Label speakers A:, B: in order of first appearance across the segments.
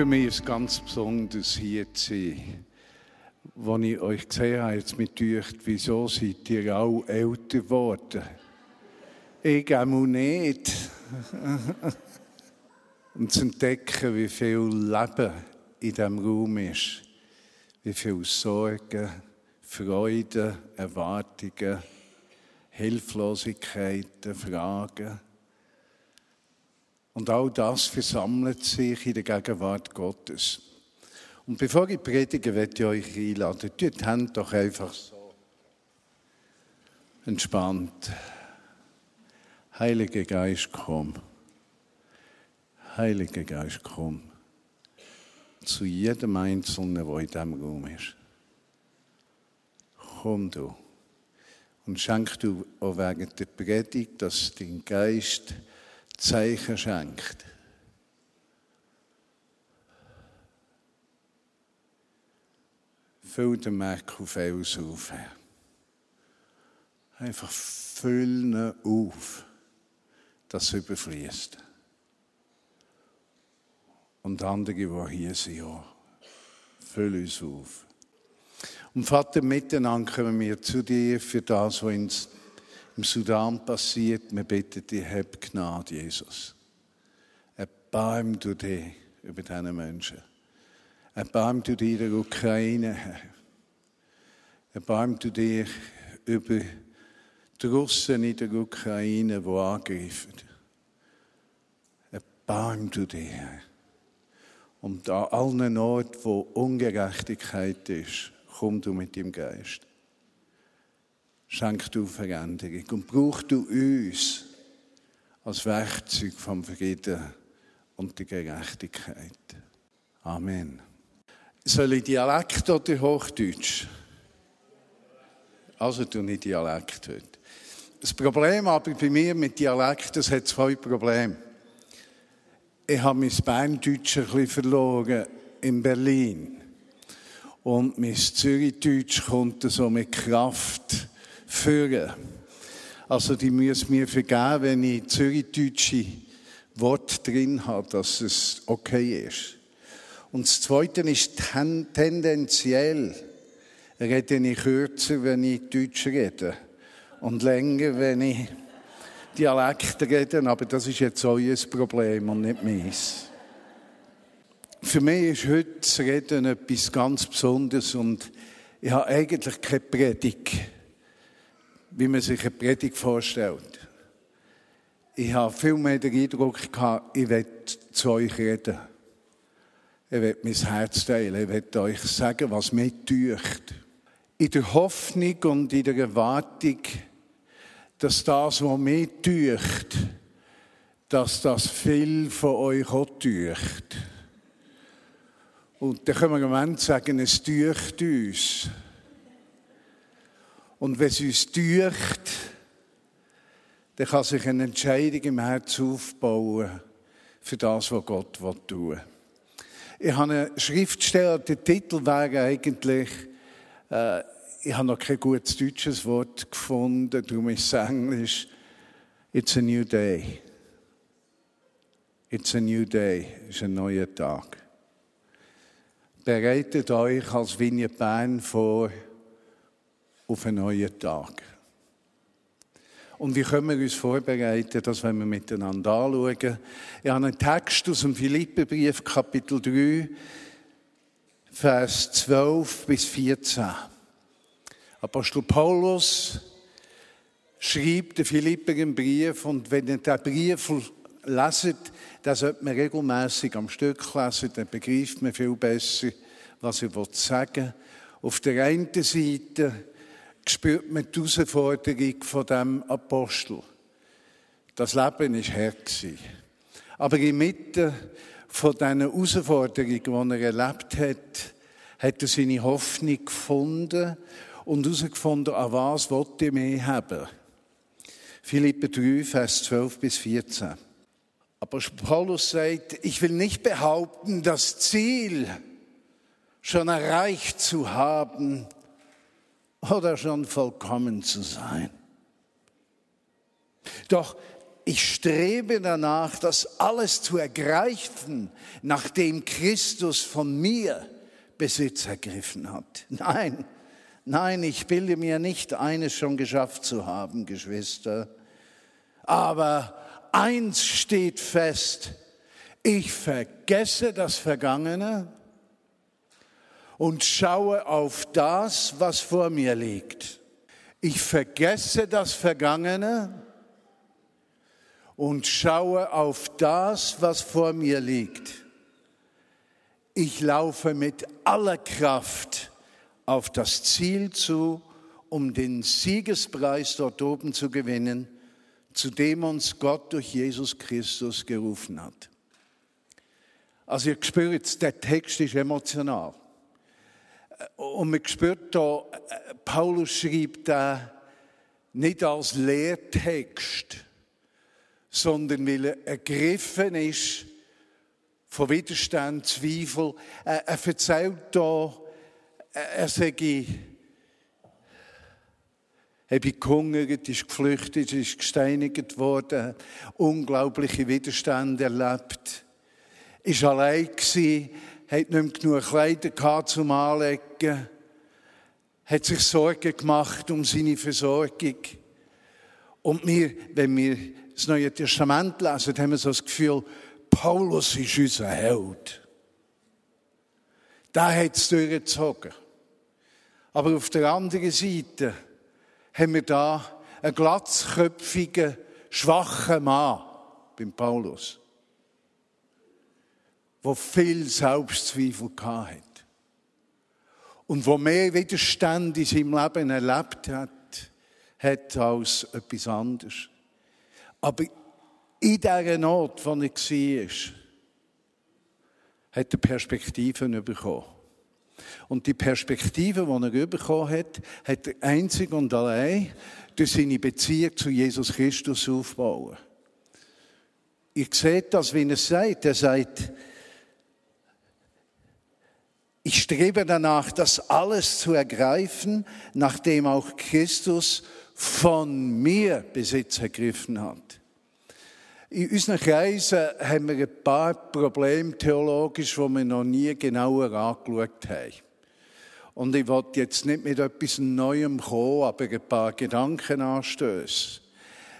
A: Für mich ist ganz besonders hier zu sein. Als ich euch gesehen habe, jetzt mit euch, wieso seid ihr auch älter geworden? Ich auch nicht. Und zu entdecken, wie viel Leben in diesem Raum ist. Wie viel Sorgen, Freude, Erwartungen, Hilflosigkeiten, Fragen. Und all das versammelt sich in der Gegenwart Gottes. Und bevor ich predige, werde ich euch einladen. Tut die Hände doch einfach so. Entspannt. Heiliger Geist, komm. Heiliger Geist, komm. Zu jedem Einzelnen, der in diesem Raum ist. Komm du. Und schenk du auch während der Predigt, dass dein Geist Zeichen schenkt. Füll den auf alles auf. Einfach füllen auf, dass es überfließt. Und andere, die hier sind, auch. Füll uns auf. Und Vater, miteinander kommen wir zu dir für das, was uns im Sudan passiert. Wir bitten dich, hab Gnade, Jesus. Erbarm du dich über diese Menschen. Erbarm du dich der Ukraine, Herr. Erbarm du dich über die Russen in der Ukraine, die angreifen. Erbarm du dich, Herr. Und an allen Orten, wo Ungerechtigkeit ist, komm du mit dem Geist. Schenk du Veränderung und brauch du uns als Werkzeug vom Frieden und der Gerechtigkeit. Amen. Soll ich Dialekt oder Hochdeutsch? Also tu nicht Dialekt heute. Das Problem aber bei mir mit Dialekt, das hat zwei Probleme. Ich habe mein Berndeutsch ein bisschen verloren in Berlin. Und mein Zürichdeutsch kommt so mit Kraft führen. Also die müssen mir vergeben, wenn ich zürichdeutsche Wort drin habe, dass es okay ist. Und das Zweite ist tendenziell rede ich kürzer, wenn ich Deutsch rede und länger, wenn ich Dialekt rede, aber das ist jetzt euer Problem und nicht meins. Für mich ist heute das Reden etwas ganz Besonderes und ich habe eigentlich keine Predigt wie man sich eine Predigt vorstellt. Ich habe viel mehr den Eindruck gehabt, ich will zu euch reden. Ich will mein Herz teilen. Ich will euch sagen, was mich tücht. In der Hoffnung und in der Erwartung, dass das, was mich tücht, dass das viel von euch auch tücht. Und dann können wir im Moment sagen, es tücht uns. Und wenn es uns tücht, dann kann sich eine Entscheidung im Herzen aufbauen für das, was Gott tun will. Ich habe einen Schriftsteller, der Titel wäre eigentlich, äh, ich habe noch kein gutes deutsches Wort gefunden, darum ist es Englisch, It's a new day. It's a new day, es ist ein neuer Tag. Bereitet euch als Vignette Bern vor, auf einen neuen Tag. Und wie können wir uns vorbereiten, das wenn wir miteinander anschauen. Ich habe einen Text aus dem Philipperbrief, Kapitel 3, Vers 12 bis 14. Apostel Paulus schreibt den Philipper einen Brief und wenn ihr diesen Brief leset, dann sollte man regelmäßig am Stück lesen, dann begreift man viel besser, was er sagen will. Auf der einen Seite spürt man die Herausforderung von dem Apostel. Das Leben war hart. Aber in Mitte von diesen Herausforderungen, die er erlebt hat, hat er seine Hoffnung gefunden und herausgefunden, an was wollte er mehr haben. Philippe 3, Vers 12 bis 14. Aber Paulus sagt, ich will nicht behaupten, das Ziel schon erreicht zu haben oder schon vollkommen zu sein. Doch ich strebe danach, das alles zu ergreifen, nachdem Christus von mir Besitz ergriffen hat. Nein, nein, ich bilde mir nicht eines schon geschafft zu haben, Geschwister. Aber eins steht fest, ich vergesse das Vergangene und schaue auf das, was vor mir liegt. Ich vergesse das Vergangene und schaue auf das, was vor mir liegt. Ich laufe mit aller Kraft auf das Ziel zu, um den Siegespreis dort oben zu gewinnen, zu dem uns Gott durch Jesus Christus gerufen hat. Also ihr spürt, der Text ist emotional. Und man spürt da, Paulus schreibt da nicht als Lehrtext, sondern weil er ergriffen ist von Widerstand, Zweifel. Er, er erzählt da, er sage, habe gehungert, ist geflüchtet, ist gesteinigt worden, unglaubliche Widerstände erlebt, ist allein gewesen, hat nicht mehr genug Kleider gehabt zum Anlegen, hat sich Sorgen gemacht um seine Versorgung. Und wir, wenn wir das Neue Testament lesen, haben wir so das Gefühl, Paulus ist unser Held. Der hat es durchgezogen. Aber auf der anderen Seite haben wir da einen glatzköpfigen, schwachen Mann beim Paulus, der viel Selbstzweifel hatte. Und wo mehr Widerstand in seinem Leben erlebt hat, hat als etwas anderes. Aber in dieser Not, wo er war, hat er Perspektiven bekommen. Und die Perspektive, die er bekommen hat, hat er einzig und allein durch seine Beziehung zu Jesus Christus aufbauen. Ich sehe das, wie er sagt. Er sagt, ich strebe danach, das alles zu ergreifen, nachdem auch Christus von mir Besitz ergriffen hat. In unseren Kreisen haben wir ein paar Probleme theologisch, die wir noch nie genauer angeschaut haben. Und ich wollte jetzt nicht mit etwas Neuem kommen, aber ein paar Gedanken anstößen.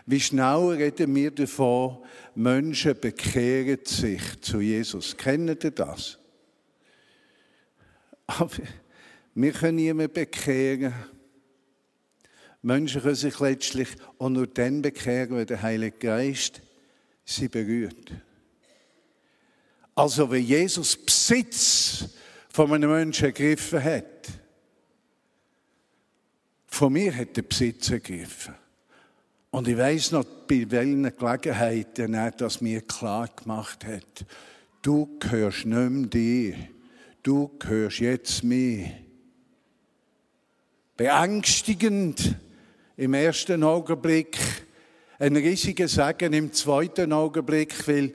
A: Wie schnell reden wir davon, Menschen bekehren sich zu Jesus. Kennt ihr das? Aber wir können niemanden bekehren Menschen können sich letztlich auch nur dann bekehren, wenn der Heilige Geist sie berührt. Also, wenn Jesus Besitz von einem Menschen ergriffen hat, von mir hat er Besitz ergriffen. Und ich weiß noch, bei welchen Gelegenheiten er das mir klar gemacht hat. Du gehörst nicht mehr dir. Du gehörst jetzt mir. Beängstigend im ersten Augenblick ein riesiger Segen im zweiten Augenblick, weil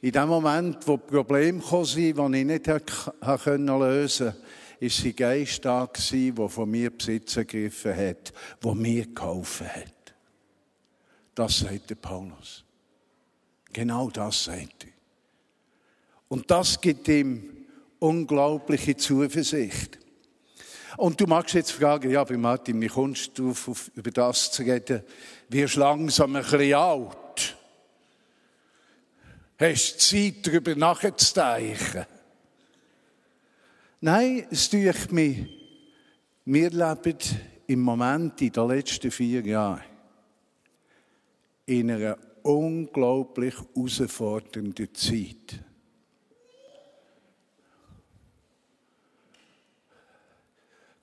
A: in dem Moment, wo Probleme kamen, die ich nicht lösen konnte, ist sein Geist da der von mir Besitz ergriffen hat, der mir geholfen hat. Das sagt der Paulus. Genau das sagt er. Und das gibt ihm unglaubliche Zuversicht. Und du magst jetzt fragen, ja, aber Martin, wie kommst du auf, über das zu reden? Wirst langsam ein bisschen alt. Hast Zeit, darüber nachzudenken? Nein, es tut mich. Wir leben im Moment, in den letzten vier Jahren, in einer unglaublich herausfordernden Zeit.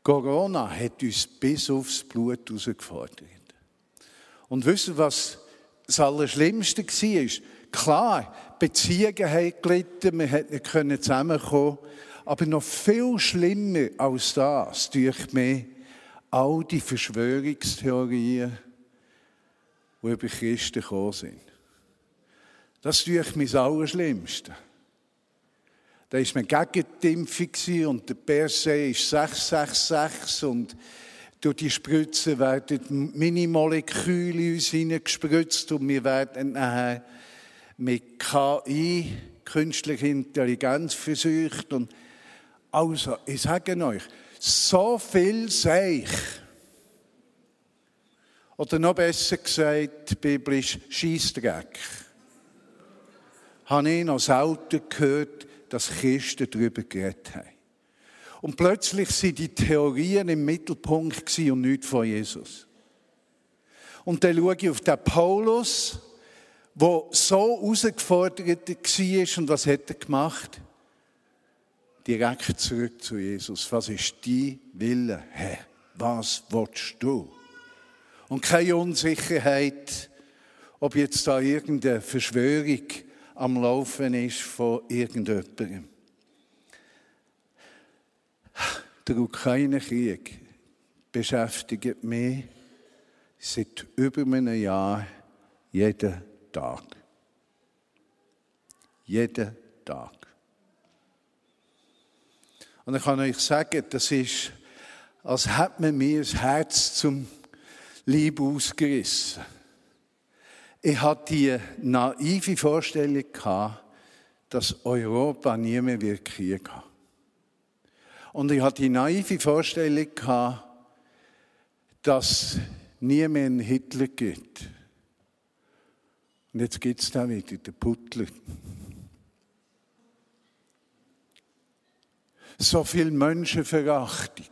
A: Corona hat uns bis aufs Blut herausgefordert. Und wissen was das Allerschlimmste war? Klar, Beziehungen haben gelitten, wir hätten nicht zusammenkommen aber noch viel schlimmer als das, durch mich, all die Verschwörungstheorien, die über Christen gekommen sind. Das ist durch mich das Allerschlimmste. Da war man gegen die Impfung und der PSC ist 666 und durch die Spritze werden Minimoleküle in uns hineingespritzt und wir werden nachher mit KI, künstlicher Intelligenz, versucht. Und also, ich sage euch, so viel Seich, oder noch besser gesagt, biblisch Scheissdreck, habe ich noch selten gehört, dass Christen darüber geredet haben. Und plötzlich sind die Theorien im Mittelpunkt und nicht von Jesus. Und dann schaue ich auf den Paulus, der so herausgefordert war und was hat er gemacht? Direkt zurück zu Jesus. Was ist dein Wille, Herr? Was willst du? Und keine Unsicherheit, ob jetzt da irgendeine Verschwörung am Laufen ist von irgendjemandem. Der Ukraine-Krieg beschäftigt mich seit über einem Jahr jeden Tag. Jeden Tag. Und ich kann euch sagen, das ist, als hätte man mir das Herz zum Lieb ausgerissen. Ich hatte die naive Vorstellung gehabt, dass Europa nie mehr wird Krieg haben. Und ich hatte die naive Vorstellung gehabt, dass nie mehr einen Hitler gibt. Und jetzt gibt es da wieder, den Putler. So viel Menschenverachtung.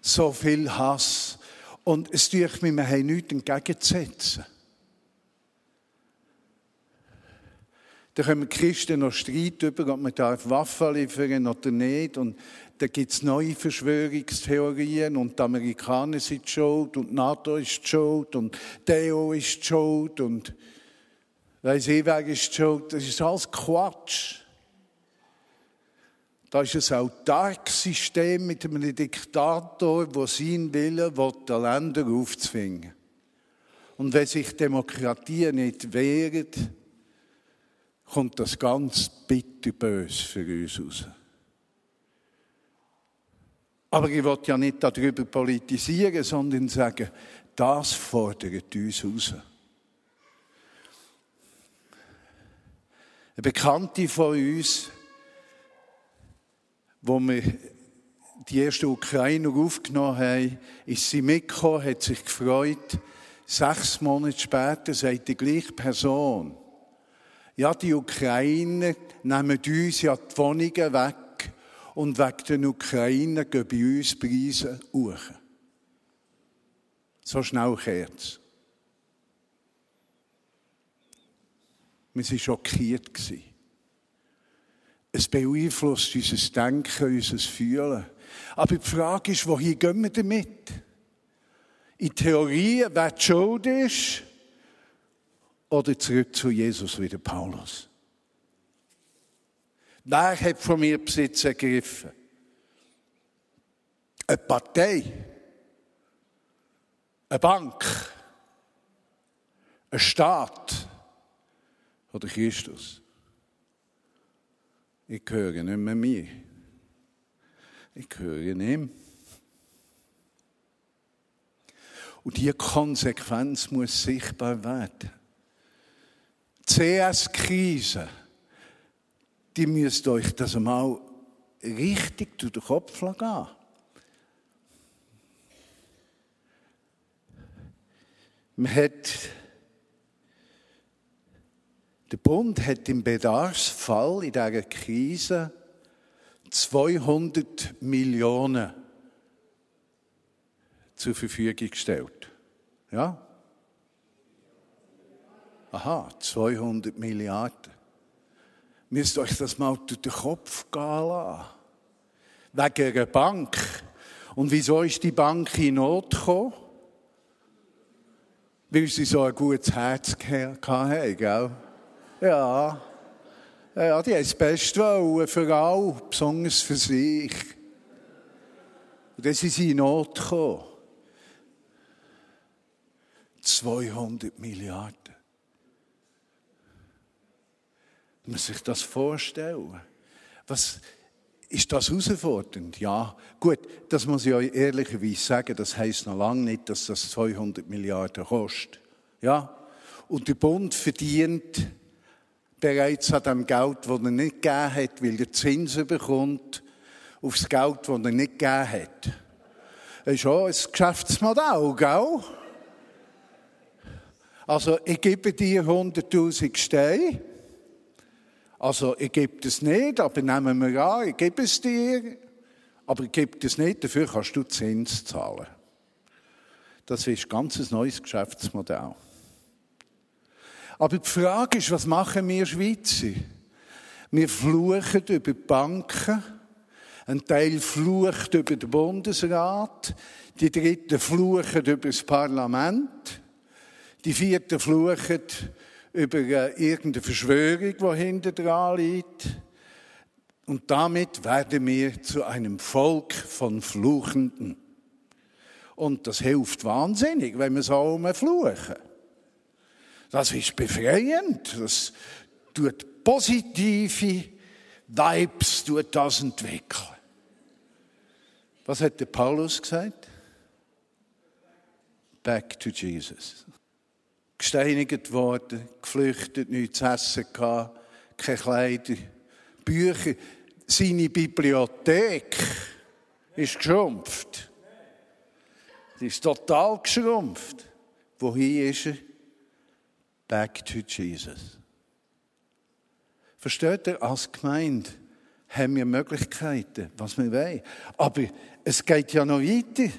A: So viel Hass. Und es tut mir, wir haben nichts entgegenzusetzen. Da können Christen noch streiten über, ob man Waffen liefern darf oder nicht. Und da gibt es neue Verschwörungstheorien und die Amerikaner sind schuld und die NATO ist schuld und die EU ist schuld und weiss ich, wer ist schuld. Das ist alles Quatsch. Da ist ein Autark-System mit einem Diktator, der sein Wille will, die Länder aufzwingen. Und wenn sich Demokratie nicht wehrt, kommt das ganz bitterbös für uns raus. Aber ich will ja nicht darüber politisieren, sondern sagen, das fordert uns raus. Eine Bekannte von uns, wo wir die ersten Ukrainer aufgenommen haben, ist sie mitgekommen, hat sich gefreut. Sechs Monate später sagt die gleiche Person, ja, die Ukrainer nehmen uns ja die Wohnungen weg und wegen den Ukrainer gehen bei uns Preise hoch. So schnell kehrt es. Wir waren schockiert. Es beeinflusst unser Denken, unser Fühlen. Aber die Frage ist, wohin gehen wir damit? In Theorie, wer die Schuld ist, oder zurück zu Jesus wie der Paulus? Wer hat von mir Besitz ergriffen? Eine Partei? Eine Bank? Ein Staat? Oder Christus? Ich gehöre nicht mehr mir. Ich gehöre ihm. Und diese Konsequenz muss sichtbar werden. CS-Krise, die müsst euch das mal richtig durch den Kopf gehen. Man hat, der Bund hat im Bedarfsfall in dieser Krise 200 Millionen zur Verfügung gestellt. Ja? Aha, 200 Milliarden. Müsst euch das mal durch den Kopf gehen lassen. Wegen einer Bank. Und wieso ist die Bank in Not gekommen? Weil sie so ein gutes Herz hatten, gell? Ja. Ja, die haben das Beste wollen, für alle, besonders für sich. Und dann sind sie in Not gekommen. 200 Milliarden. Man sich das vorstellen. Was, ist das herausfordernd? Ja. Gut, das muss ich euch ehrlicherweise sagen, das heisst noch lange nicht, dass das 200 Milliarden kostet. Ja. Und der Bund verdient bereits an dem Geld, das er nicht gegeben hat, weil er Zinsen bekommt, auf das Geld, das er nicht gegeben hat. Das ist auch ein Geschäftsmodell, gell? Also, ich gebe dir 100.000 Steine. Also, ich gebe es nicht, aber nehmen wir an, ich gebe es dir. Aber ich gebe es nicht, dafür kannst du Zins zahlen. Das ist ein ganz neues Geschäftsmodell. Aber die Frage ist, was machen wir Schweizer? Wir fluchen über die Banken, ein Teil flucht über den Bundesrat, die Dritten fluchen über das Parlament, die Vierten fluchen über äh, irgendeine Verschwörung, die hinter dran liegt. Und damit werden wir zu einem Volk von Fluchenden. Und das hilft wahnsinnig, wenn wir so fluchen. Das ist befreiend. Das tut positive Vibes tut das entwickeln. Was hat der Paulus gesagt? Back to Jesus. Gesteinigt worden, geflüchtet, nichts zu essen gehabt, keine Kleider, Bücher. Seine Bibliothek ist geschrumpft. Sie ist total geschrumpft. Wohin ist er? back to Jesus. Versteht ihr, als Gemeinde haben wir Möglichkeiten, was wir wollen. Aber es geht ja noch weiter.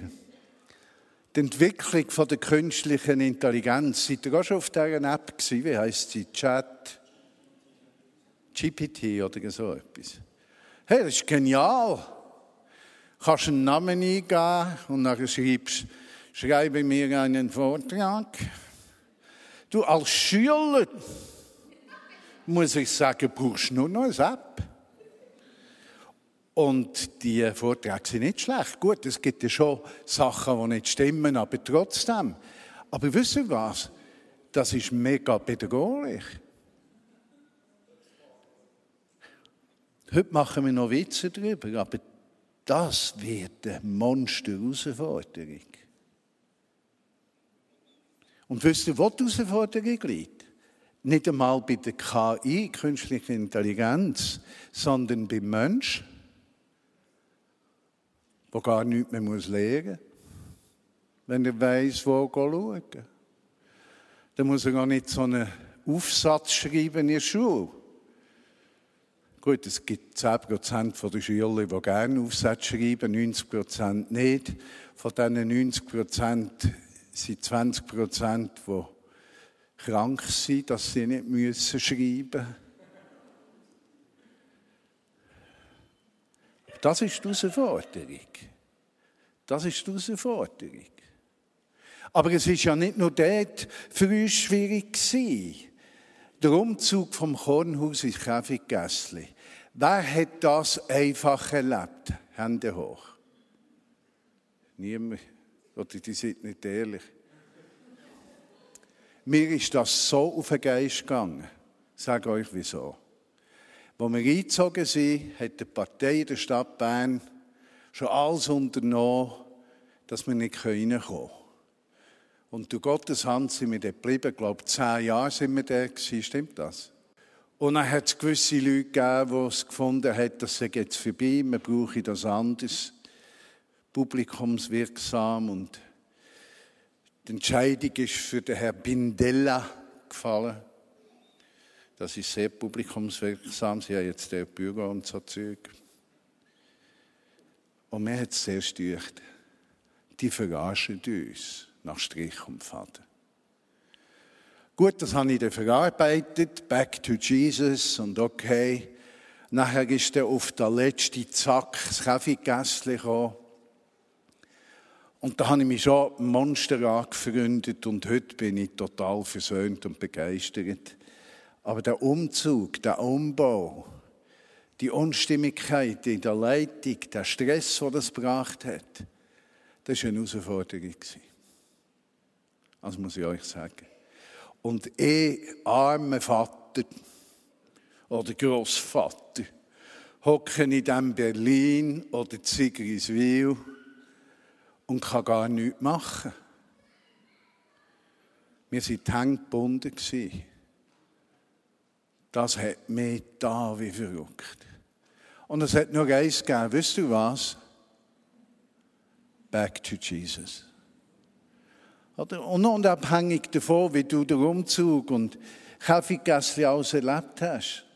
A: Die Entwicklung von der künstlichen Intelligenz. Seid ihr auch schon auf dieser App gewesen? Wie heisst sie? Chat? GPT oder so etwas. Hey, das ist genial. Du kannst einen Namen eingeben und dann schreibst, schreibe mir einen Vortrag Du als Schüler, muss ich sagen, brauchst nur noch eine App. Und die Vorträge sind nicht schlecht. Gut, es gibt ja schon Sachen, die nicht stimmen, aber trotzdem. Aber wisst ihr was? Das ist mega bedrohlich. Heute machen wir noch Witze darüber, aber das wird eine Monster-Herausforderung. Und wisst ihr, wo die Herausforderung liegt? Nicht einmal bei der KI, künstliche Intelligenz, sondern beim Mensch, der gar nichts mehr muss lernen muss, wenn er weiss, wo schauen. Dann muss er gar nicht so einen Aufsatz schreiben in der Schule. Gut, es gibt 10% der Schüler, die gerne Aufsätze schreiben, 90% nicht. Von diesen 90% sind 20 Prozent, die krank sind, dass sie nicht schreiben müssen. Das ist die Herausforderung. Das ist die Herausforderung. Aber es ist ja nicht nur dort für uns schwierig gewesen. Der Umzug vom Kornhaus ins Käfigässli. Wer hat das einfach erlebt? Hände hoch. Niemand. Oder die sind nicht ehrlich. Mir ist das so auf den Geist gegangen. Ich sage euch wieso. Als wir eingezogen sind, hat die Partei der Stadt Bern schon alles unternommen, dass wir nicht reinkommen können. Und durch Gottes Hand sind wir dort geblieben. Ich glaube, zehn Jahre sind wir da gewesen. Stimmt das? Und dann hat es gewisse Leute gegeben, die es gefunden haben, das sei jetzt vorbei, man brauche das anders publikumswirksam und die Entscheidung ist für den Herrn Bindella gefallen. Das ist sehr publikumswirksam. Sie haben jetzt der Büro und so Zeug. Und mir hat es sehr stört. Die verarschen uns nach Strich und Faden. Gut, das habe ich dann verarbeitet. Back to Jesus und okay. Nachher ist er auf der letzten Zack das Kaffeegässli gekommen. Und da habe ich mich schon Monster angefreundet und heute bin ich total versöhnt und begeistert. Aber der Umzug, der Umbau, die Unstimmigkeit in der Leitung, der Stress, der das gebracht hat, das war eine Herausforderung. Das muss ich euch sagen. Und ich, armer Vater oder Großvater, hocke in diesem Berlin oder Zigriswil und kann gar nichts machen. Wir waren die Hände gebunden. Das hat mich da wie verrückt. Und es hat nur eins gegeben. Wisst du was? Back to Jesus. Oder? Und unabhängig davon, wie du den Umzug und Kaffeegässli alles erlebt hast.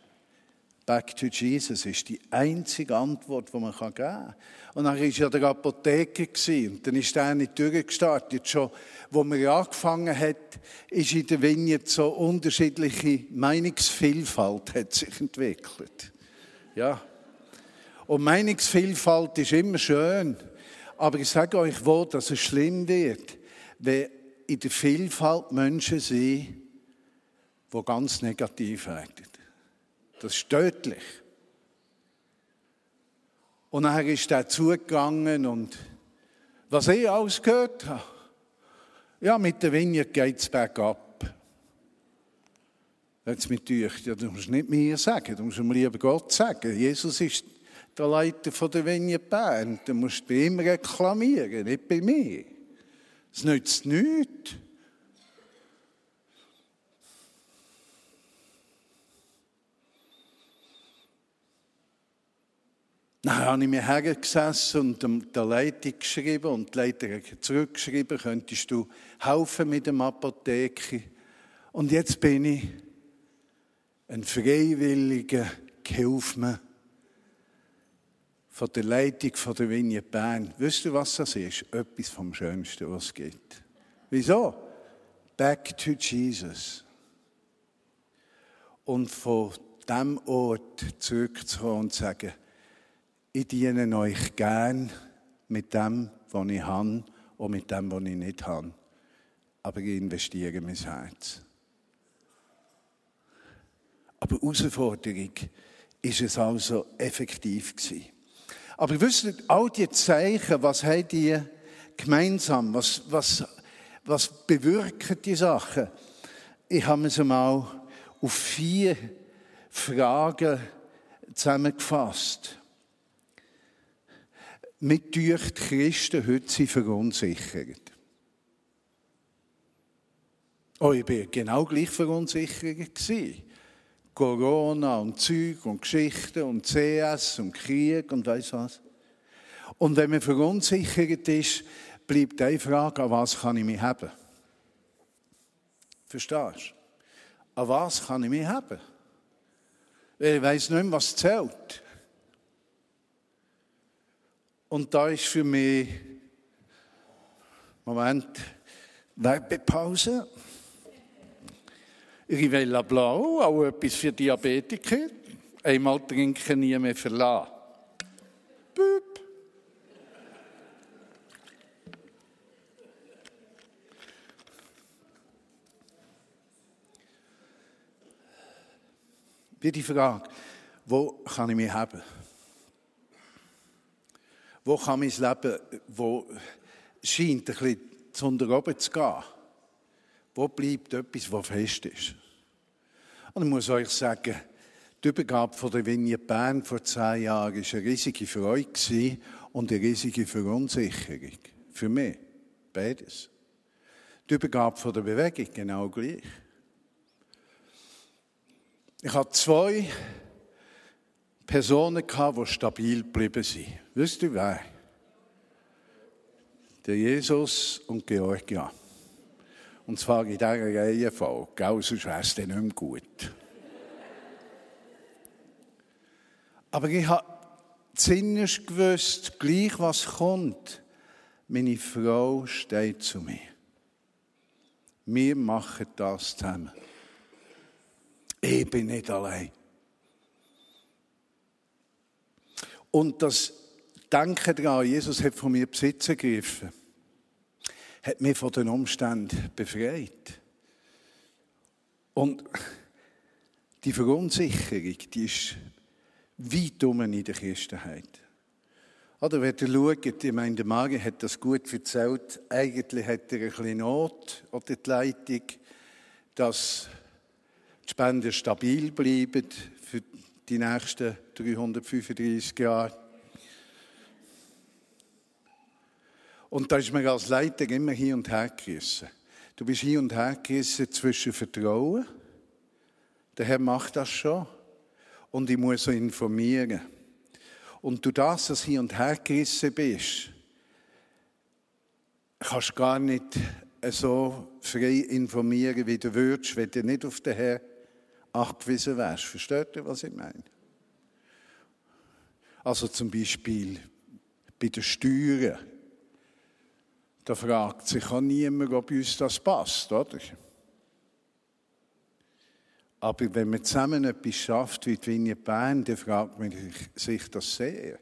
A: Back to Jesus ist die einzige Antwort, die man geben kann. Und dann war ja der Apotheker und dann ist er nicht durchgestartet. Schon, wo man angefangen hat, ist in der Vineyard so unterschiedliche Meinungsvielfalt hat sich entwickelt. Ja. Und Meinungsvielfalt ist immer schön. Aber ich sage euch wo, dass es schlimm wird wenn in der Vielfalt Menschen sind, die ganz negativ werden. Das ist tödlich. Und dann ist er zugegangen und was ich alles gehört habe, ja, mit der Vineyard geht es bergab. Jetzt mit euch, ja, du musst nicht mir sagen, du musst mir lieber Gott sagen. Jesus ist der Leiter von der Vineyard Bern. Du musst bei ihm reklamieren, nicht bei mir. Es nützt nichts. Dann habe ich mir hergesessen und der Leitung geschrieben und die Leitung zurückgeschrieben, könntest du helfen mit dem Apotheke. Und jetzt bin ich ein freiwilliger Gehilfmann von der Leitung von der Vinie Bern. Wisst ihr, was das ist? Etwas vom Schönsten, was es gibt. Wieso? Back to Jesus. Und von diesem Ort zurückzukommen und zu sagen, ich diene euch gern mit dem, was ich habe und mit dem, was ich nicht habe. Aber ich investiere mein Herz. Aber die Herausforderung ist es also effektiv gewesen. Aber wisst ihr, all die Zeichen, was haben die gemeinsam? Was, was, was bewirken die Sachen? Ich habe es einmal auf vier Fragen zusammengefasst. Mit durch die Christen heute sind verunsichert. Oh, ich bin genau gleich verunsichert. Corona und Zeug und Geschichten und CS und Krieg und weiss was. Und wenn man verunsichert ist, bleibt eine Frage, an was kann ich mich haben? Verstehst du? An was kann ich mich haben? Ich weiss nicht mehr, was zählt. Und da ist für mich, Moment, Werbepause. Rivella Blau, auch etwas für Diabetiker. Einmal trinken, nie mehr verlassen. Büb. Wie die Frage, wo kann ich mich haben? Wo kann mein Leben, wo scheint ein bisschen zu oben zu gehen? Wo bleibt etwas, was fest ist? Und ich muss euch sagen, die Übergabe von der Vinie Bern vor zehn Jahren war eine riesige Freude und eine riesige Verunsicherung. Für mich. Beides. Die Übergabe von der Bewegung genau gleich. Ich hatte zwei Personen, die stabil geblieben sind. Wisst ihr wer? Der Jesus und Georgia. Und zwar in dieser Reihenfolge, gell? sonst wäre es dann nicht mehr gut. Aber ich habe zinnisch gewusst, gleich was kommt, meine Frau steht zu mir. Wir machen das zusammen. Ich bin nicht allein. Und das Denken daran, Jesus hat von mir Besitz ergriffen. hat mich von den Umständen befreit. Und die Verunsicherung, die ist weit um in der Christenheit. Oder wenn ihr schaut, ich meine, der Mari hat das gut erzählt, eigentlich hat er ein bisschen Not oder die Leitung, dass die Spenden stabil bleiben die nächsten 335 Jahre. Und da ist mir als Leiter immer hin und her gerissen. Du bist hin und her gerissen zwischen Vertrauen, der Herr macht das schon, und ich muss so informieren. Und du das, dass hin und her gerissen bist, kannst gar nicht so frei informieren, wie du würdest, wenn du nicht auf den Herr angewiesen wärst. Versteht ihr, was ich meine? Also zum Beispiel bei den Steuern. Da fragt sich auch niemand, ob uns das passt, oder? Aber wenn man zusammen etwas schafft wie die Vinie Bern, dann fragt man sich das sehr.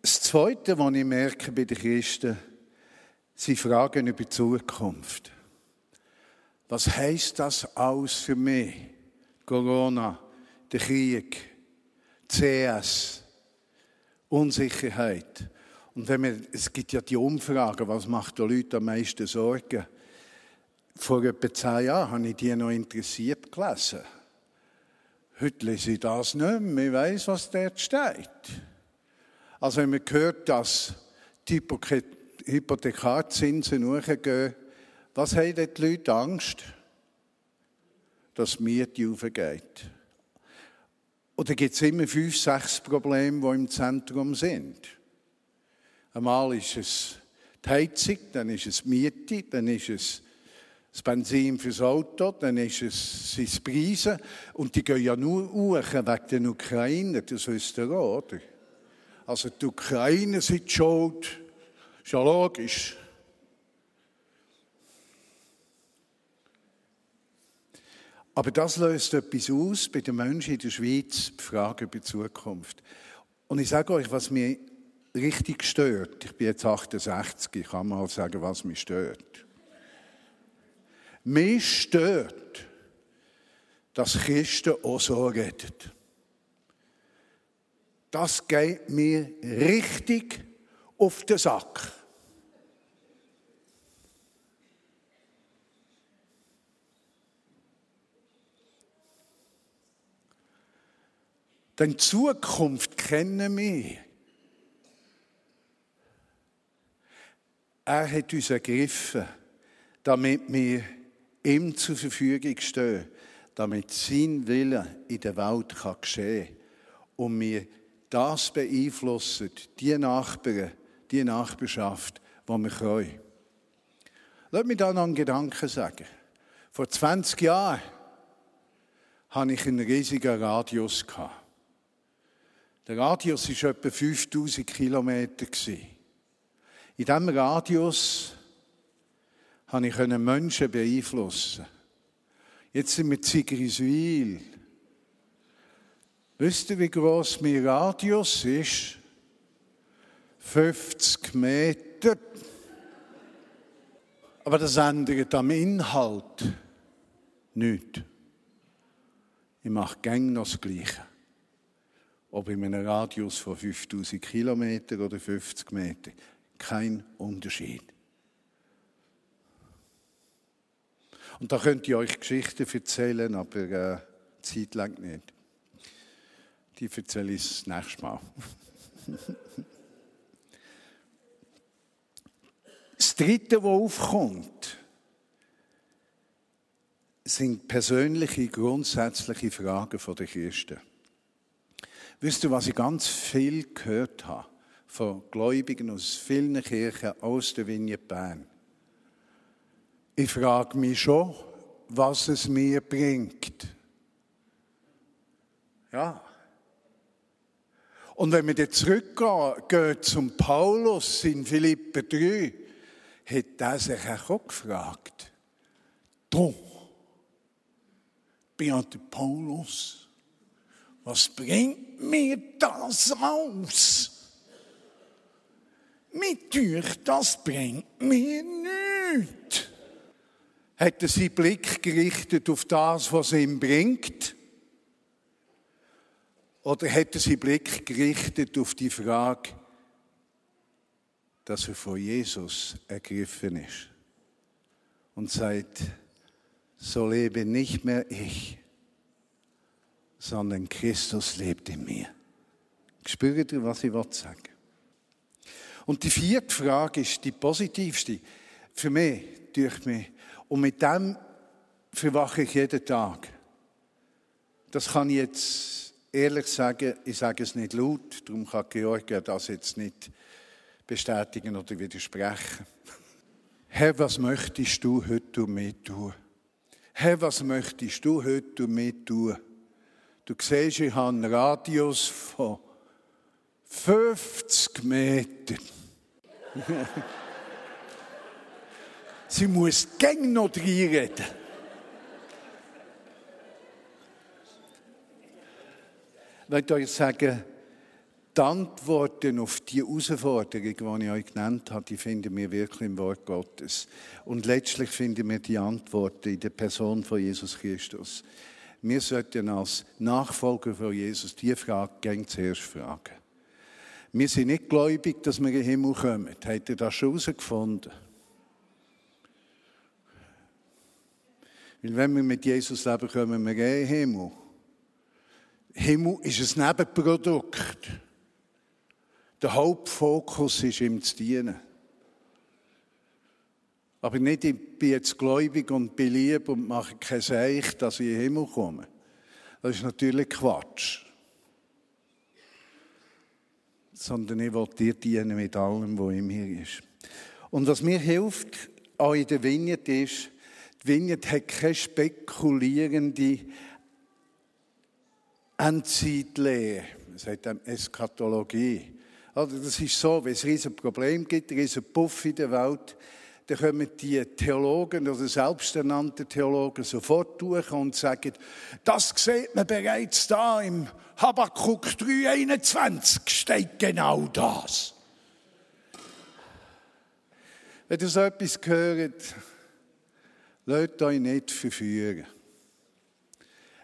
A: Das Zweite, was ich merke bei den Christen, sie fragen über die Zukunft. Was heißt das alles für mich? Corona, der Krieg, CS, Unsicherheit. Und wenn man, es gibt ja die Umfragen, was macht den Leuten am meisten Sorgen? Vor etwa zehn Jahren habe ich die noch interessiert gelesen. Heute lese ich das nicht mehr. Ich weiss, was dort steht. Also wenn man hört, dass die Hypothekarzinsen hochgehen, was haben die Leute Angst? Dass die Miete aufgeht. Oder gibt es immer fünf, sechs Probleme, die im Zentrum sind? Einmal ist es die Heizung, dann ist es die Miete, dann ist es das Benzin fürs Auto, dann ist es die Preise. Und die gehen ja nur hoch wegen der Ukraine, das wisst ihr auch, oder? Also die Ukraine sind schuld, ist ja logisch. Aber das löst etwas aus bei den Menschen in der Schweiz, die Frage über die Zukunft. Und ich sage euch, was mich richtig stört, ich bin jetzt 68, ich kann mal sagen, was mich stört. Mich stört, dass Christen auch so reden. Das geht mir richtig auf den Sack. Denn Zukunft kennen wir. Er hat uns ergriffen, damit wir ihm zur Verfügung stehen, damit sein Wille in der Welt geschehen kann und wir das beeinflussen, die Nachbarn, die Nachbarschaft, die wir können. Lass mich da noch einen Gedanken sagen. Vor 20 Jahren hatte ich einen riesigen Radius. Der Radius war etwa 5000 Kilometer. In diesem Radius konnte ich Menschen beeinflussen. Jetzt sind wir in Zigriswil. Wisst ihr, wie groß mein Radius ist? 50 Meter. Aber das ändert am Inhalt nichts. Ich mache gäng noch das Gleiche. Ob in einem Radius von 5000 Kilometern oder 50 Meter. Kein Unterschied. Und da könnt ihr euch Geschichten erzählen, aber äh, Zeit lang nicht die erzähle ich das nächste Mal. Das Dritte, was aufkommt, sind persönliche, grundsätzliche Fragen der Christen. Wisst ihr, was ich ganz viel gehört habe von Gläubigen aus vielen Kirchen aus der Vigne Bern? Ich frage mich schon, was es mir bringt. Ja, und wenn wir dann zurückgehen zum Paulus in Philippe 3, hat er sich auch gefragt, du, bin der Paulus, was bringt mir das aus? mit euch, das bringt mir nichts. Hat er seinen Blick gerichtet auf das, was ihm bringt? Oder hat er seinen Blick gerichtet auf die Frage, dass er von Jesus ergriffen ist und sagt, so lebe nicht mehr ich, sondern Christus lebt in mir. Spürt ihr, was ich sagen will? Und die vierte Frage ist die positivste. Für mich, durch mich. Und mit dem verwache ich jeden Tag. Das kann ich jetzt ehrlich sagen, ich sage es nicht laut, darum kann Georgia das jetzt nicht bestätigen oder widersprechen. Herr, was möchtest du heute mich tun? Herr, was möchtest du heute mich tun? Du siehst, ich habe einen Radius von 50 Metern. Sie muss gäng noch reinreden. Ich möchte euch sagen, die Antworten auf die Herausforderung, die ich euch genannt habe, die finden wir wirklich im Wort Gottes. Und letztlich finden wir die Antworten in der Person von Jesus Christus. Wir sollten als Nachfolger von Jesus die Frage zuerst fragen. Wir sind nicht gläubig, dass wir in den Himmel kommen. Habt ihr das schon herausgefunden? Weil wenn wir mit Jesus leben, kommen wir in den Himmel. Himmel ist ein Nebenprodukt. Der Hauptfokus ist ihm zu dienen. Aber nicht, ich bin jetzt gläubig und beliebt und mache kein Seich, dass ich in den Himmel komme. Das ist natürlich Quatsch sondern ich will dir dienen mit allem, was in mir ist. Und was mir hilft, auch in der Vignette ist, die Vignette hat keine spekulierende Endzeitlehre. Es hat eine Eskatologie. Also das ist so, wenn es ein Problem gibt, ein Puff in der Welt, dann kommen die Theologen oder selbsternannten Theologen sofort durch und sagen, das sieht man bereits da im Habakkuk 3,21 steht genau das. Wenn ihr so etwas hört, lasst euch nicht verführen.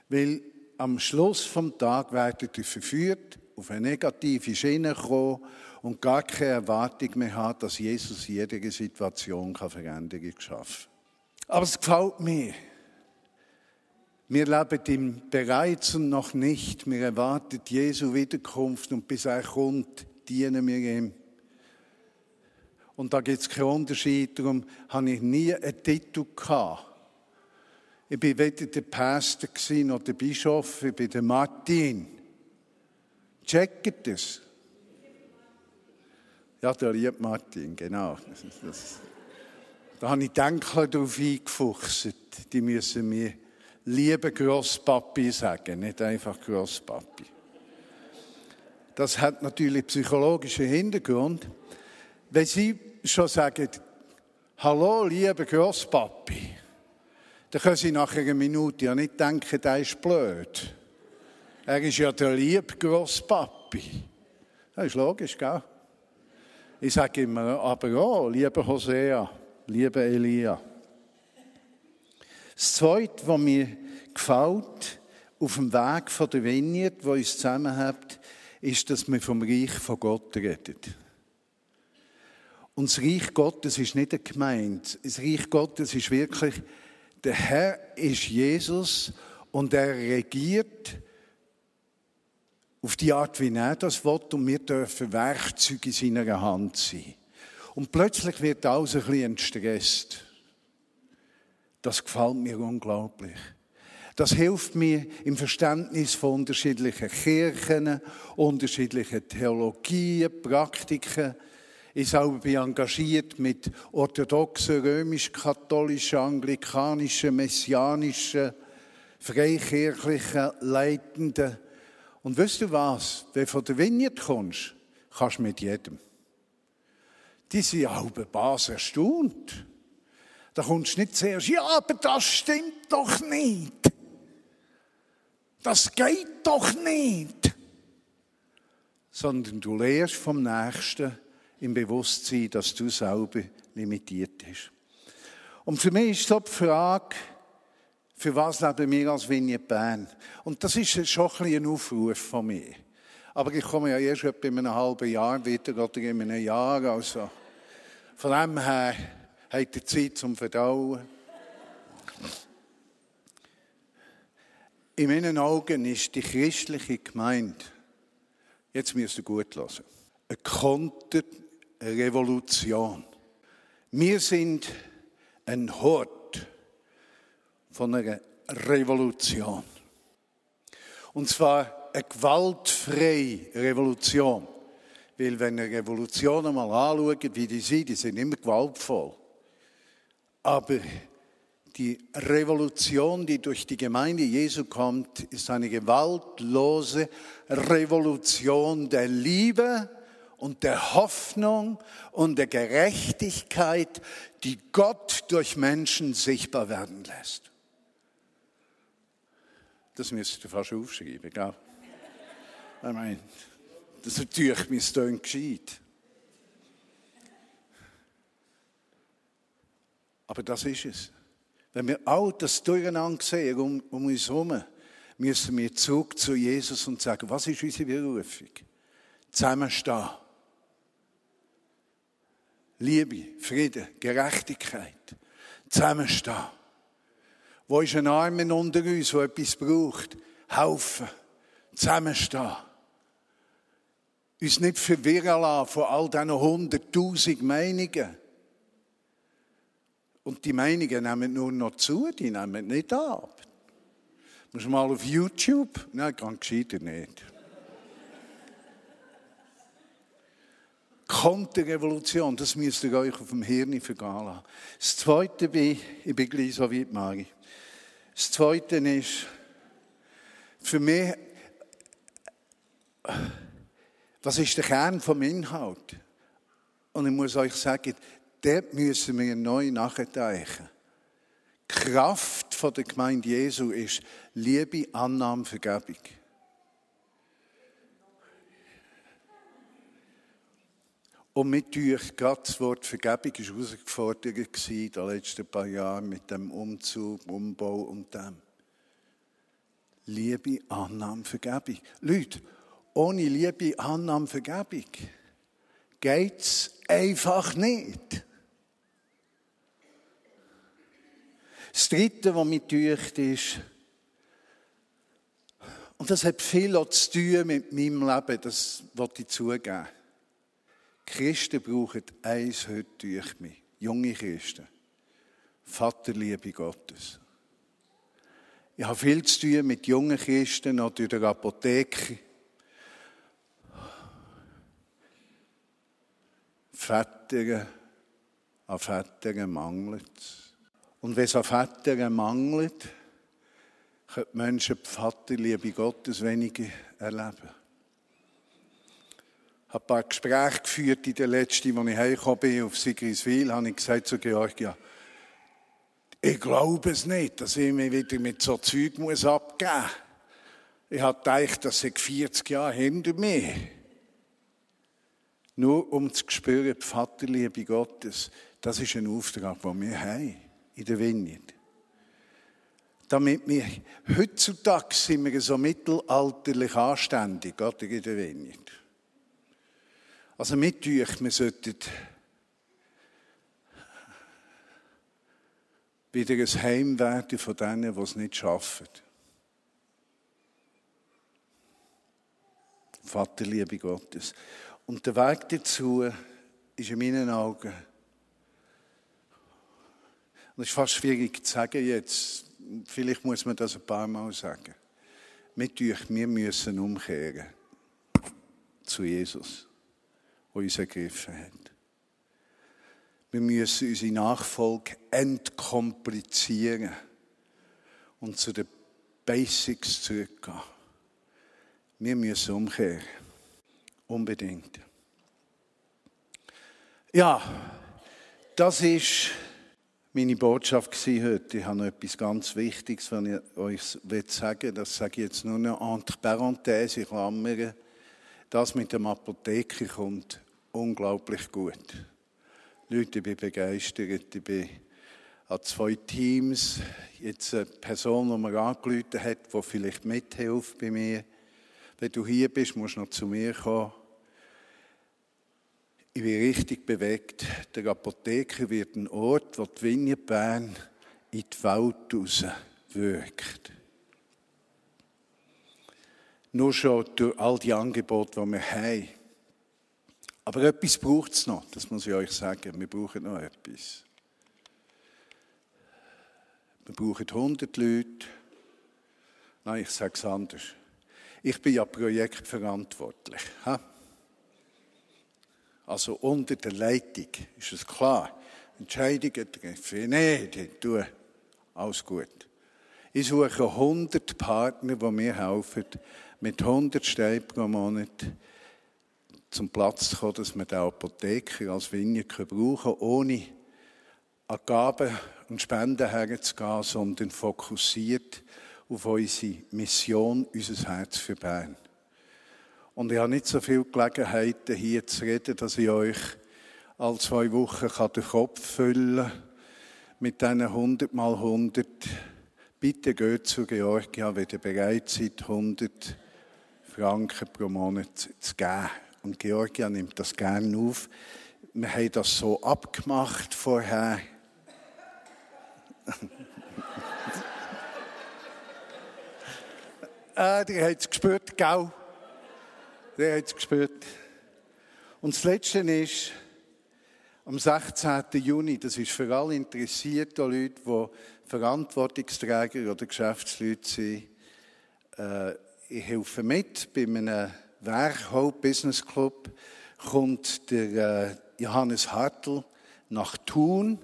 A: Weil am Schluss vom Tag werdet ihr verführt, auf eine negative Schiene kommen und gar keine Erwartung mehr haben, dass Jesus in jeder Situation Veränderungen schaffen kann. Aber es gefällt mir. Wir leben im Bereits und noch nicht. Wir erwarten Jesu Wiederkunft und bis er kommt, dienen wir ihm. Und da gibt es keinen Unterschied. Darum habe ich nie einen Titel gehabt. Ich bin weder der Pastor noch der Bischof, ich bin der Martin. Checkt das? Ja, der liebe Martin, genau. Das, das, da habe ich Denkler drauf eingefuchst. Die müssen mir liebe Grosspapi sagen, nicht einfach Grosspapi. Das hat natürlich psychologischen Hintergrund. Wenn Sie schon sagen, Hallo, liebe Grosspapi, dann können Sie nach einer Minute ja nicht denken, der ist blöd. Er ist ja der liebe Grosspapi. Das ist logisch, gell? Ich sage immer, aber ja, liebe Hosea, liebe Elia. Das Zweite, was mir gefällt, auf dem Weg von der Vineyard, wo uns zusammenhält, ist, dass wir vom Reich von Gott reden. Und das Reich Gottes ist nicht eine Gemeinde. Das Reich Gottes ist wirklich, der Herr ist Jesus und er regiert auf die Art, wie er das will, und wir dürfen Werkzeuge in seiner Hand sein. Und plötzlich wird alles ein bisschen entstresst. Das gefällt mir unglaublich. Das hilft mir im Verständnis von unterschiedlichen Kirchen, unterschiedlichen Theologien, Praktiken. Ich selber bin engagiert mit orthodoxen, römisch-katholischen, anglikanischen, messianischen, freikirchlichen Leitenden und weißt du was? Wenn du von der Vineyard kommst, kannst du mit jedem. Die sind halbe Bas erstaunt. Da kommst du nicht zuerst, ja, aber das stimmt doch nicht. Das geht doch nicht. Sondern du lehrst vom Nächsten, im Bewusstsein, dass du selber limitiert bist. Und für mich ist so die Frage, für was leben wir als Vignette Bern? Und das ist schon ein, ein Aufruf von mir. Aber ich komme ja erst etwa in einem halben Jahr wieder oder in einem Jahr. Also von dem her habt ihr Zeit zum Verdauen. In meinen Augen ist die christliche Gemeinde, jetzt müsst ihr gut hören, eine Konterrevolution. Wir sind ein Hort von einer Revolution. Und zwar eine gewaltfreie Revolution. Weil wenn ihr Revolutionen mal anschaut, wie die sind, die sind immer gewaltvoll. Aber die Revolution, die durch die Gemeinde Jesu kommt, ist eine gewaltlose Revolution der Liebe und der Hoffnung und der Gerechtigkeit, die Gott durch Menschen sichtbar werden lässt. Das müsst ihr fast aufschreiben, gell? Ich meine, das natürlich mein Stone geschieht. Aber das ist es. Wenn wir all das durcheinander sehen um, um uns herum, müssen wir zurück zu Jesus und sagen, was ist unsere Berufung? Zusammenstehen. Liebe, Frieden, Gerechtigkeit. Zusammenstehen. Wo ist ein Armen unter uns, der etwas braucht? Helfen. Zusammenstehen. Uns nicht verwirren lassen von all diesen hunderttausend Meinungen. Und die Meinungen nehmen nur noch zu, die nehmen nicht ab. Muss mal auf YouTube? Nein, ganz gescheiter nicht. Konterrevolution, das müsst ihr euch auf dem Hirn vergehen lassen. Das Zweite bin, ich bin gleich so weit, Mari. Das Zweite ist, für mich, was ist der Kern vom Inhalt? Und ich muss euch sagen, dort müssen wir neu nachdenken. Die Kraft der Gemeinde Jesu ist Liebe, Annahme, Vergebung. Und mit euch, gerade das Wort Vergebung war herausgefordert in den letzten paar Jahren mit dem Umzug, Umbau und dem. Liebe, Annahme, Vergebung. Leute, ohne Liebe, Annahme, Vergebung geht es einfach nicht. Das Dritte, was mich täuscht, ist, und das hat viel zu tun mit meinem Leben, das wollte ich zugeben. Christen brauchen eins heute durch mich. Junge Christen. Vaterliebe Gottes. Ich habe viel zu tun mit jungen Christen oder in der Apotheke. Väter, an Vätern mangelt es. Und wenn es an Vätern mangelt, können die Menschen die Vaterliebe Gottes weniger erleben. Ich habe ein paar Gespräche geführt in der letzten, als ich heimgekommen bin, auf Sigriswil, habe ich gesagt zu Georgia, ich glaube es nicht, dass ich mich wieder mit so Zeug muss abgeben muss. Ich habe gedacht, das sind 40 Jahre hinter mir. Nur um zu spüren, die Vaterliebe Gottes, das ist ein Auftrag, den wir haben in der Vineyard. Damit wir, heutzutage sind wir so mittelalterlich anständig, oder, in der Vineyard. Also mit euch, wir sollten wieder ein Heim werden von denen, die es nicht schaffen. Vaterliebe Gottes. Und der Weg dazu ist in meinen Augen und das ist fast schwierig zu sagen jetzt. Vielleicht muss man das ein paar Mal sagen. Mit euch, wir müssen umkehren zu Jesus, der uns ergriffen hat. Wir müssen unsere Nachfolge entkomplizieren und zu den Basics zurückgehen. Wir müssen umkehren. Unbedingt. Ja, das ist meine Botschaft heute. Ich habe noch etwas ganz Wichtiges, wenn ich euch sagen will. Das sage ich jetzt nur noch entre parenthèse, ich klammere. Das mit dem Apotheker kommt unglaublich gut. Leute, ich bin begeistert. Ich bin an zwei Teams. Jetzt eine Person, die mir angerufen hat, die vielleicht mithilft bei mir. Wenn du hier bist, musst du noch zu mir kommen. Ich bin richtig bewegt. Der Apotheker wird ein Ort, wo die Vigne Bern in die Welt raus wirkt. Nur schon durch all die Angebote, die wir haben. Aber etwas braucht es noch, das muss ich euch sagen. Wir brauchen noch etwas. Wir brauchen 100 Leute. Nein, ich sage es anders. Ich bin ja projektverantwortlich. Also unter der Leitung ist es klar. Entscheidungen treffen. Nein, tun. Alles gut. Ich suche 100 Partner, die mir helfen, mit 100 Steinen pro Monat zum Platz zu kommen, dass wir den Apotheker als Vinie brauchen ohne an Gaben und Spenden herzugehen, sondern fokussiert auf unsere Mission, unser Herz für Bern. Und ich habe nicht so viele Gelegenheiten, hier zu reden, dass ich euch alle zwei Wochen den Kopf füllen kann mit diesen 100 mal 100. Bitte geht zu Georgia, wenn ihr bereit seid, 100 Franken pro Monat zu geben. Und Georgia nimmt das gerne auf. Wir haben das so abgemacht vorher. ah, ihr habt es gespürt, gell? Ihr habt es gespürt. Und das Letzte ist, am 16. Juni, das ist für alle interessierten Leute, die Verantwortungsträger oder Geschäftsleute sind, äh, ich helfe mit bei einem Werk Hope Business Club kommt der äh, Johannes Hartl nach Thun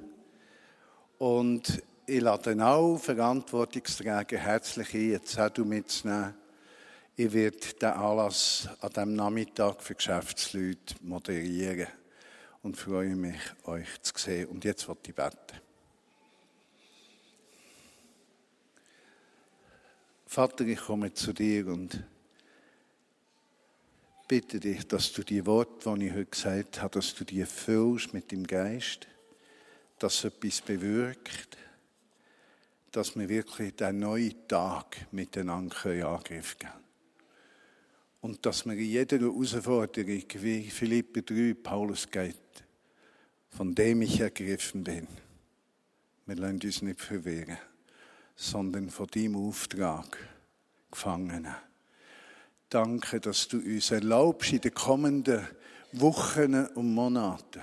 A: und ich lade auch Verantwortungsträger herzlich ein, jetzt auch mitzunehmen. Ich werde den Anlass an diesem Nachmittag für Geschäftsleute moderieren und freue mich, euch zu sehen. Und jetzt wird ich beten. Vater, ich komme zu dir und bitte dich, dass du die Worte, die ich heute gesagt habe, dass du die füllst mit dem Geist, dass etwas bewirkt, dass wir wirklich den neuen Tag miteinander in Angriff geben Und dass wir in jeder Herausforderung, wie Philippe 3, Paulus geht, von dem ich ergriffen bin. Wir lassen uns nicht verwehren, sondern von deinem Auftrag gefangen Danke, dass du uns erlaubst, in den kommenden Wochen und Monaten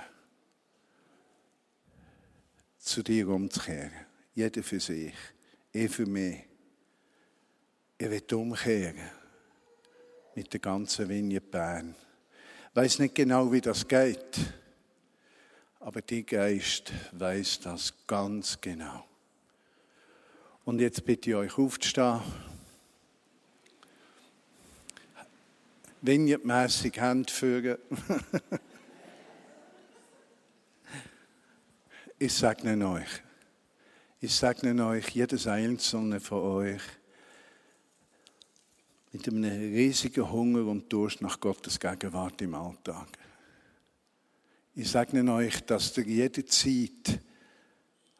A: zu dir umzukehren. Jeder für sich, ich für mich. Ich will umkehren mit der ganzen Vinie Bern. Ich weiß nicht genau, wie das geht, aber die Geist weiß das ganz genau. Und jetzt bitte ich euch aufzustehen. Vineyard-mässig Hände führen. ich segne euch. Ich segne euch, jedes einzelne von euch, mit einem riesigen Hunger und Durst nach Gottes Gegenwart im Alltag. Ich segne euch, dass ihr jederzeit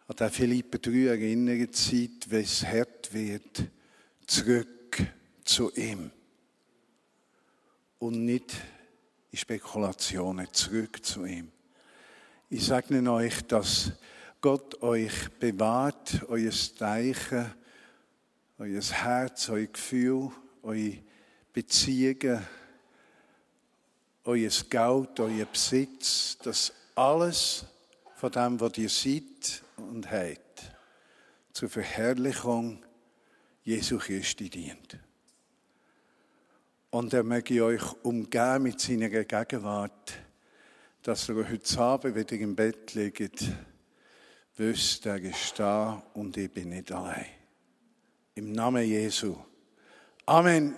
A: an der Philippe 3 erinnert seid, wenn es hart wird, zurück zu ihm und nicht in Spekulationen zurück zu ihm. Ich sage euch, dass Gott euch bewahrt, euer Zeichen, euer Herz, euer Gefühl, eure Beziehungen, euer Geld, euer Besitz, dass alles von dem, was ihr seid und habt, zur Verherrlichung Jesu Christi dient. Und er möge euch umgehen mit seiner Gegenwart, dass ihr heute Abend wieder im Bett liegt, wisst, er ist da und ich bin nicht allein. Im Namen Jesu. Amen.